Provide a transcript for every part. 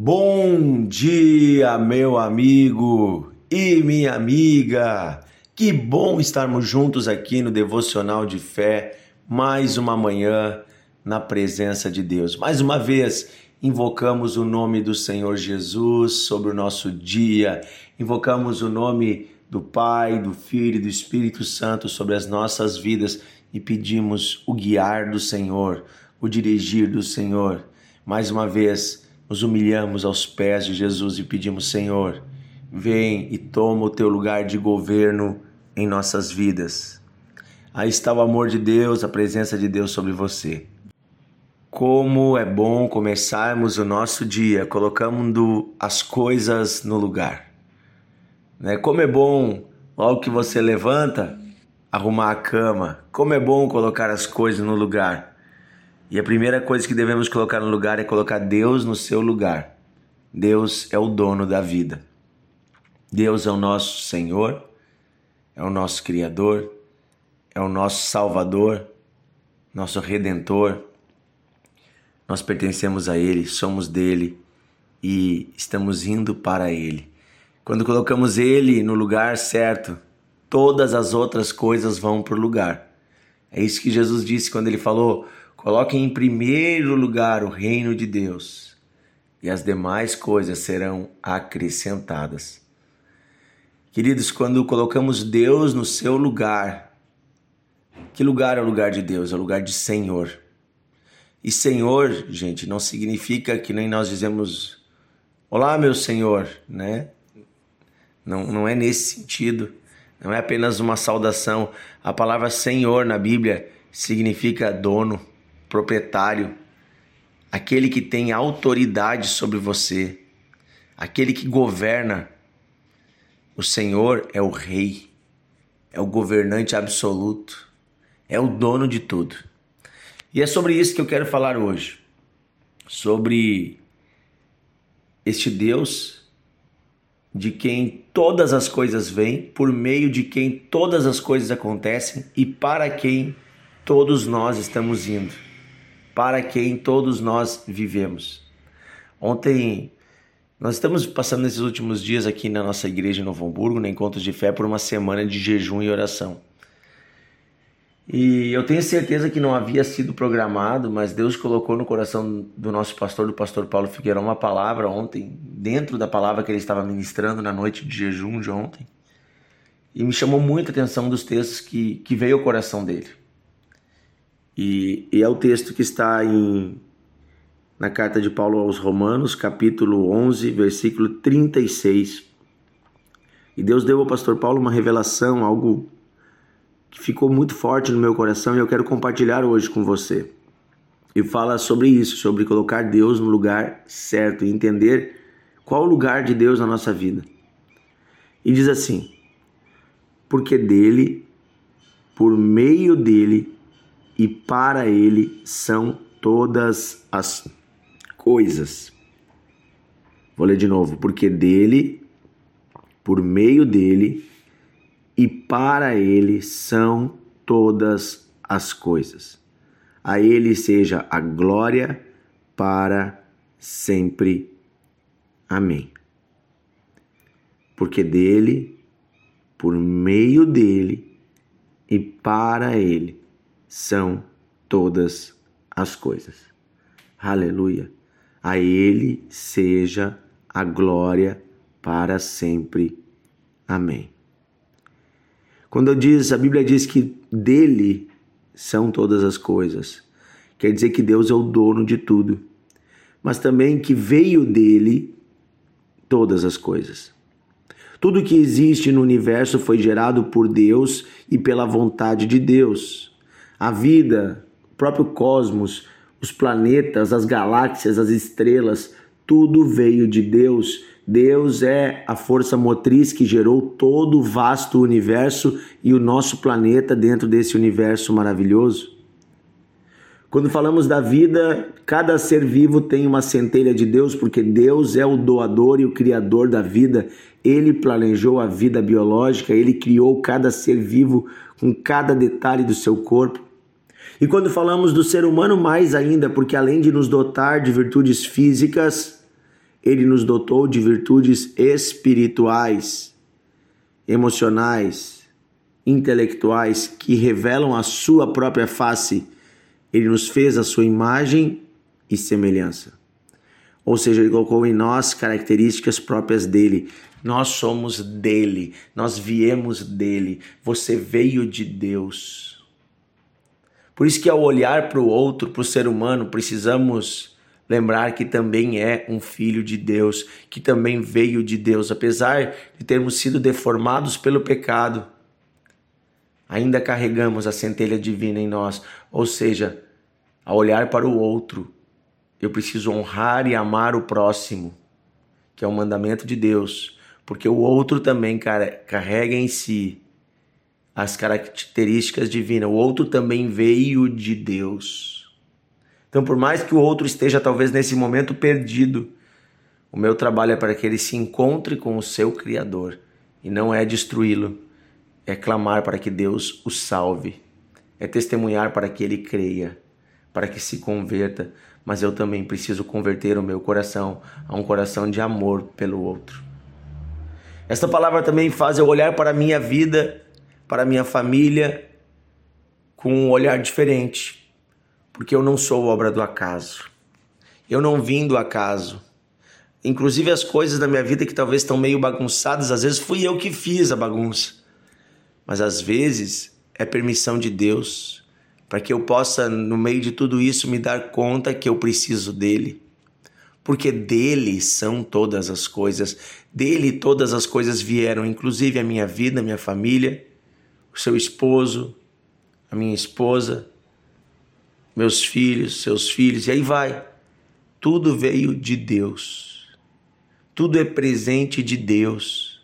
Bom dia, meu amigo e minha amiga. Que bom estarmos juntos aqui no Devocional de Fé, mais uma manhã na presença de Deus. Mais uma vez, invocamos o nome do Senhor Jesus sobre o nosso dia, invocamos o nome do Pai, do Filho e do Espírito Santo sobre as nossas vidas e pedimos o guiar do Senhor, o dirigir do Senhor. Mais uma vez, nos humilhamos aos pés de Jesus e pedimos: Senhor, vem e toma o teu lugar de governo em nossas vidas. Aí está o amor de Deus, a presença de Deus sobre você. Como é bom começarmos o nosso dia colocando as coisas no lugar. Né? Como é bom, logo que você levanta, arrumar a cama. Como é bom colocar as coisas no lugar. E a primeira coisa que devemos colocar no lugar é colocar Deus no seu lugar. Deus é o dono da vida. Deus é o nosso Senhor, é o nosso Criador, é o nosso Salvador, nosso Redentor. Nós pertencemos a Ele, somos dele e estamos indo para Ele. Quando colocamos Ele no lugar certo, todas as outras coisas vão para o lugar. É isso que Jesus disse quando ele falou: Coloquem em primeiro lugar o reino de Deus e as demais coisas serão acrescentadas. Queridos, quando colocamos Deus no seu lugar, que lugar é o lugar de Deus? É o lugar de Senhor. E Senhor, gente, não significa que nem nós dizemos Olá, meu Senhor, né? Não, não é nesse sentido. Não é apenas uma saudação. A palavra Senhor na Bíblia significa dono proprietário, aquele que tem autoridade sobre você, aquele que governa. O Senhor é o Rei, é o governante absoluto, é o dono de tudo. E é sobre isso que eu quero falar hoje. Sobre este Deus de quem todas as coisas vêm, por meio de quem todas as coisas acontecem e para quem todos nós estamos indo para quem todos nós vivemos. Ontem nós estamos passando nesses últimos dias aqui na nossa igreja em Novo Hamburgo, no Encontro de Fé, por uma semana de jejum e oração. E eu tenho certeza que não havia sido programado, mas Deus colocou no coração do nosso pastor, do pastor Paulo Figueiredo, uma palavra ontem, dentro da palavra que ele estava ministrando na noite de jejum de ontem. E me chamou muita atenção dos textos que, que veio ao coração dele. E, e é o texto que está em, na carta de Paulo aos Romanos, capítulo 11, versículo 36. E Deus deu ao pastor Paulo uma revelação, algo que ficou muito forte no meu coração e eu quero compartilhar hoje com você. E fala sobre isso, sobre colocar Deus no lugar certo e entender qual o lugar de Deus na nossa vida. E diz assim: porque dele, por meio dele e para ele são todas as coisas. Vou ler de novo, porque dele, por meio dele e para ele são todas as coisas. A ele seja a glória para sempre. Amém. Porque dele, por meio dele e para ele são todas as coisas. Aleluia. A Ele seja a glória para sempre. Amém. Quando eu diz, a Bíblia diz que dele são todas as coisas, quer dizer que Deus é o dono de tudo, mas também que veio dele todas as coisas. Tudo que existe no universo foi gerado por Deus e pela vontade de Deus a vida, o próprio cosmos, os planetas, as galáxias, as estrelas, tudo veio de Deus. Deus é a força motriz que gerou todo o vasto universo e o nosso planeta dentro desse universo maravilhoso. Quando falamos da vida, cada ser vivo tem uma centelha de Deus, porque Deus é o doador e o criador da vida. Ele planejou a vida biológica, ele criou cada ser vivo com cada detalhe do seu corpo. E quando falamos do ser humano, mais ainda, porque além de nos dotar de virtudes físicas, ele nos dotou de virtudes espirituais, emocionais, intelectuais que revelam a sua própria face. Ele nos fez a sua imagem e semelhança. Ou seja, ele colocou em nós características próprias dele. Nós somos dele, nós viemos dele. Você veio de Deus. Por isso que ao olhar para o outro, para o ser humano, precisamos lembrar que também é um filho de Deus, que também veio de Deus, apesar de termos sido deformados pelo pecado. Ainda carregamos a centelha divina em nós, ou seja, ao olhar para o outro, eu preciso honrar e amar o próximo, que é o mandamento de Deus, porque o outro também carrega em si as características divinas. O outro também veio de Deus. Então, por mais que o outro esteja talvez nesse momento perdido, o meu trabalho é para que ele se encontre com o seu Criador e não é destruí-lo, é clamar para que Deus o salve, é testemunhar para que ele creia, para que se converta, mas eu também preciso converter o meu coração a um coração de amor pelo outro. Esta palavra também faz eu olhar para a minha vida, para minha família, com um olhar diferente porque eu não sou obra do acaso. Eu não vim do acaso. Inclusive as coisas da minha vida que talvez estão meio bagunçadas, às vezes fui eu que fiz a bagunça. Mas às vezes é permissão de Deus para que eu possa, no meio de tudo isso, me dar conta que eu preciso dele. Porque dele são todas as coisas, dele todas as coisas vieram, inclusive a minha vida, minha família, o seu esposo, a minha esposa, meus filhos, seus filhos, e aí vai. Tudo veio de Deus. Tudo é presente de Deus.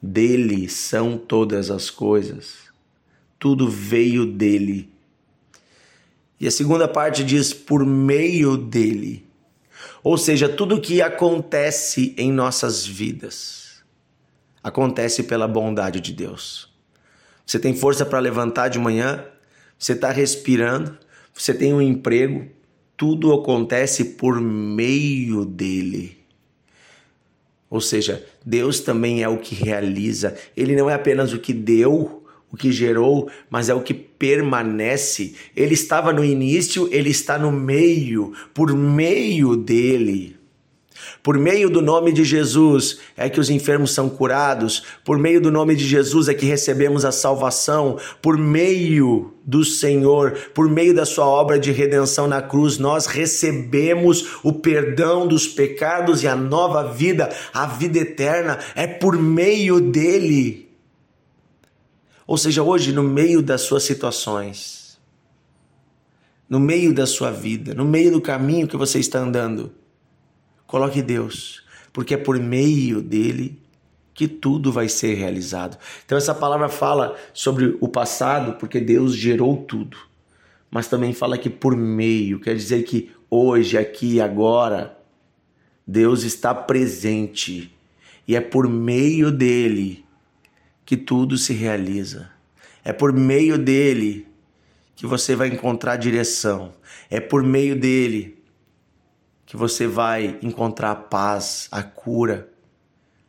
Dele são todas as coisas. Tudo veio dele. E a segunda parte diz por meio dele. Ou seja, tudo que acontece em nossas vidas acontece pela bondade de Deus. Você tem força para levantar de manhã, você está respirando, você tem um emprego, tudo acontece por meio dele. Ou seja, Deus também é o que realiza. Ele não é apenas o que deu, o que gerou, mas é o que permanece. Ele estava no início, ele está no meio, por meio dele. Por meio do nome de Jesus é que os enfermos são curados, por meio do nome de Jesus é que recebemos a salvação, por meio do Senhor, por meio da sua obra de redenção na cruz, nós recebemos o perdão dos pecados e a nova vida, a vida eterna, é por meio dele. Ou seja, hoje, no meio das suas situações, no meio da sua vida, no meio do caminho que você está andando, Coloque Deus, porque é por meio dele que tudo vai ser realizado. Então essa palavra fala sobre o passado, porque Deus gerou tudo. Mas também fala que por meio, quer dizer que hoje, aqui, agora, Deus está presente e é por meio dele que tudo se realiza. É por meio dele que você vai encontrar direção. É por meio dele que você vai encontrar a paz, a cura,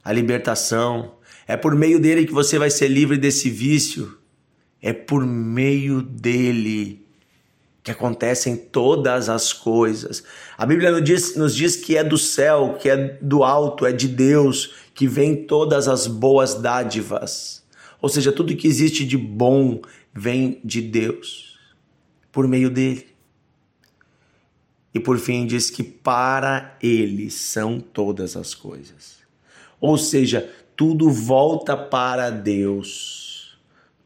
a libertação. É por meio dele que você vai ser livre desse vício. É por meio dele que acontecem todas as coisas. A Bíblia nos diz, nos diz que é do céu, que é do alto, é de Deus que vem todas as boas dádivas. Ou seja, tudo que existe de bom vem de Deus, por meio dele. E por fim diz que para ele são todas as coisas. Ou seja, tudo volta para Deus.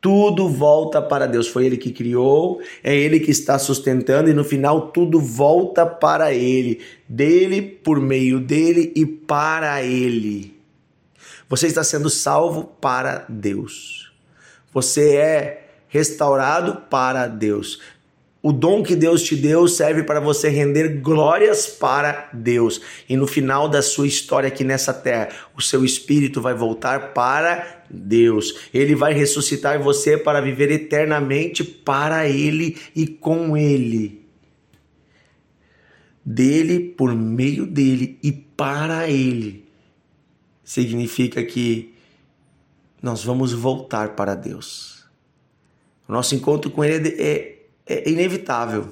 Tudo volta para Deus. Foi ele que criou, é ele que está sustentando e no final tudo volta para ele, dele, por meio dele e para ele. Você está sendo salvo para Deus. Você é restaurado para Deus. O dom que Deus te deu serve para você render glórias para Deus. E no final da sua história aqui nessa terra, o seu espírito vai voltar para Deus. Ele vai ressuscitar você para viver eternamente para Ele e com Ele. dele, por meio dele e para ele, significa que nós vamos voltar para Deus. O nosso encontro com ele é, é, é inevitável.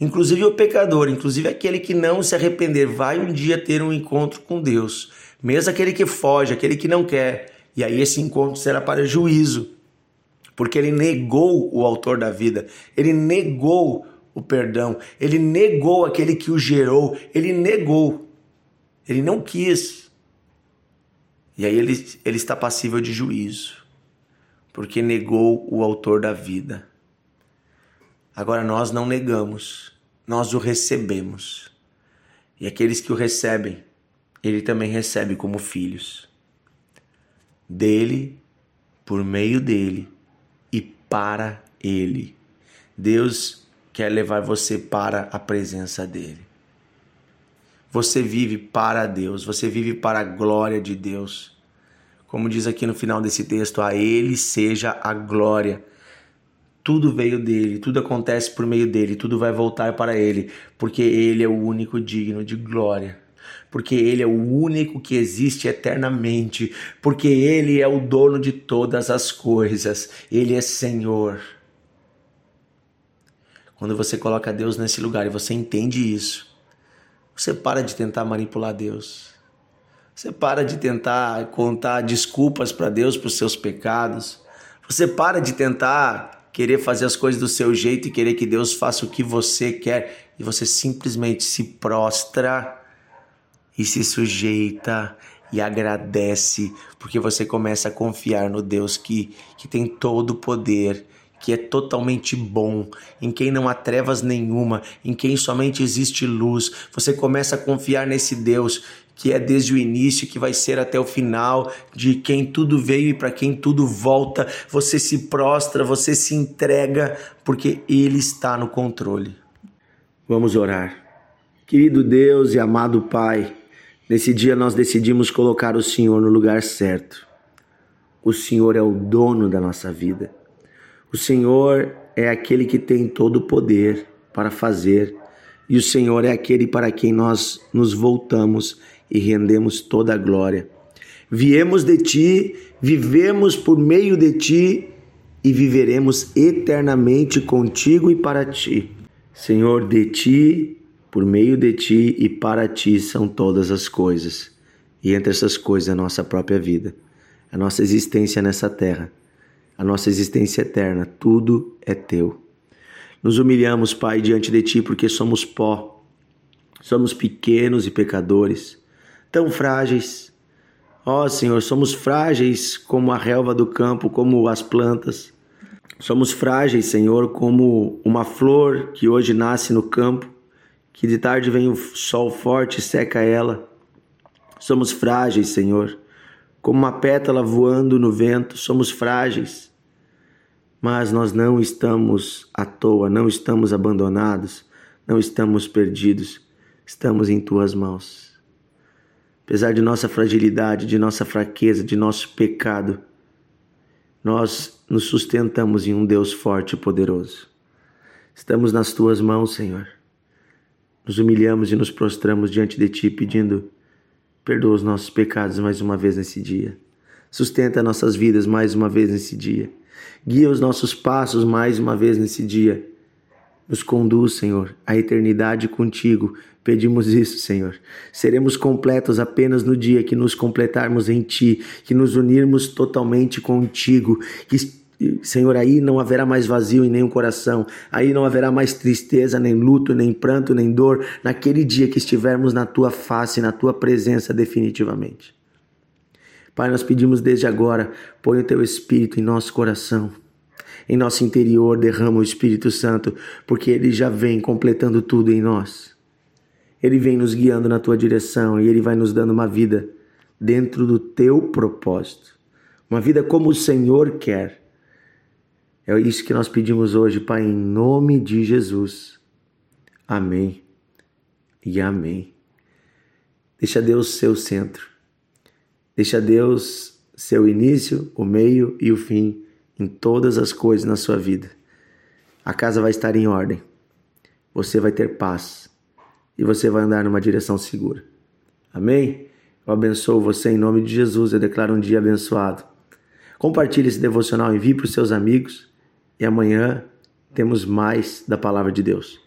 Inclusive o pecador, inclusive aquele que não se arrepender, vai um dia ter um encontro com Deus. Mesmo aquele que foge, aquele que não quer. E aí esse encontro será para juízo. Porque ele negou o autor da vida, ele negou o perdão, ele negou aquele que o gerou, ele negou, ele não quis. E aí ele, ele está passível de juízo, porque negou o autor da vida. Agora nós não negamos, nós o recebemos. E aqueles que o recebem, ele também recebe como filhos. Dele, por meio dele e para ele. Deus quer levar você para a presença dele. Você vive para Deus, você vive para a glória de Deus. Como diz aqui no final desse texto, a ele seja a glória tudo veio dele, tudo acontece por meio dele, tudo vai voltar para ele, porque ele é o único digno de glória. Porque ele é o único que existe eternamente, porque ele é o dono de todas as coisas, ele é Senhor. Quando você coloca Deus nesse lugar e você entende isso, você para de tentar manipular Deus. Você para de tentar contar desculpas para Deus para os seus pecados. Você para de tentar querer fazer as coisas do seu jeito e querer que Deus faça o que você quer. E você simplesmente se prostra e se sujeita e agradece, porque você começa a confiar no Deus que, que tem todo o poder, que é totalmente bom, em quem não há trevas nenhuma, em quem somente existe luz. Você começa a confiar nesse Deus que é desde o início, que vai ser até o final, de quem tudo veio e para quem tudo volta. Você se prostra, você se entrega, porque Ele está no controle. Vamos orar. Querido Deus e amado Pai, nesse dia nós decidimos colocar o Senhor no lugar certo. O Senhor é o dono da nossa vida. O Senhor é aquele que tem todo o poder para fazer, e o Senhor é aquele para quem nós nos voltamos e rendemos toda a glória. Viemos de ti, vivemos por meio de ti e viveremos eternamente contigo e para ti. Senhor, de ti, por meio de ti e para ti são todas as coisas. E entre essas coisas a nossa própria vida, a nossa existência nessa terra, a nossa existência eterna, tudo é teu. Nos humilhamos, Pai, diante de ti porque somos pó, somos pequenos e pecadores tão frágeis. Ó oh, Senhor, somos frágeis como a relva do campo, como as plantas. Somos frágeis, Senhor, como uma flor que hoje nasce no campo, que de tarde vem o sol forte e seca ela. Somos frágeis, Senhor, como uma pétala voando no vento, somos frágeis. Mas nós não estamos à toa, não estamos abandonados, não estamos perdidos, estamos em tuas mãos apesar de nossa fragilidade, de nossa fraqueza, de nosso pecado, nós nos sustentamos em um Deus forte e poderoso. Estamos nas tuas mãos, Senhor. Nos humilhamos e nos prostramos diante de ti, pedindo: perdoa os nossos pecados mais uma vez nesse dia. Sustenta nossas vidas mais uma vez nesse dia. Guia os nossos passos mais uma vez nesse dia. Nos conduz, Senhor, à eternidade contigo. Pedimos isso, Senhor. Seremos completos apenas no dia que nos completarmos em Ti, que nos unirmos totalmente contigo, que Senhor, aí não haverá mais vazio em nenhum coração, aí não haverá mais tristeza, nem luto, nem pranto, nem dor, naquele dia que estivermos na tua face, na tua presença definitivamente. Pai, nós pedimos desde agora, põe o teu Espírito em nosso coração, em nosso interior derrama o Espírito Santo, porque ele já vem completando tudo em nós. Ele vem nos guiando na tua direção e ele vai nos dando uma vida dentro do teu propósito. Uma vida como o Senhor quer. É isso que nós pedimos hoje, Pai, em nome de Jesus. Amém e amém. Deixa Deus ser o centro. Deixa Deus ser o início, o meio e o fim em todas as coisas na sua vida. A casa vai estar em ordem. Você vai ter paz. e você vai andar numa direção segura. Amém? Eu abençoo você em nome de Jesus. Eu declaro um dia abençoado. Compartilhe esse devocional, envie para os seus amigos e amanhã temos mais da palavra de Deus.